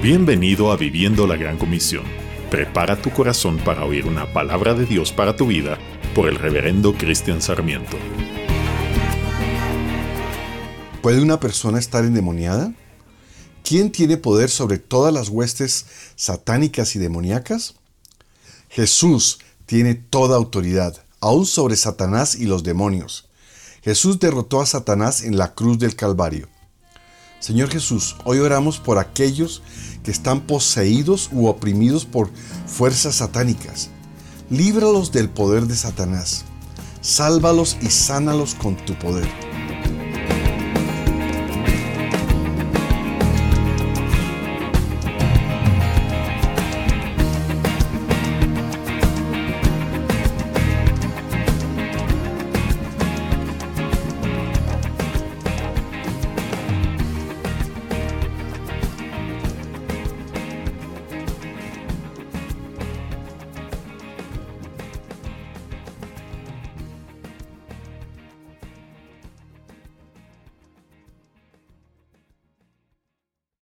Bienvenido a Viviendo la Gran Comisión. Prepara tu corazón para oír una palabra de Dios para tu vida por el reverendo Cristian Sarmiento. ¿Puede una persona estar endemoniada? ¿Quién tiene poder sobre todas las huestes satánicas y demoníacas? Jesús tiene toda autoridad, aún sobre Satanás y los demonios. Jesús derrotó a Satanás en la cruz del Calvario. Señor Jesús, hoy oramos por aquellos que están poseídos u oprimidos por fuerzas satánicas. Líbralos del poder de Satanás. Sálvalos y sánalos con tu poder.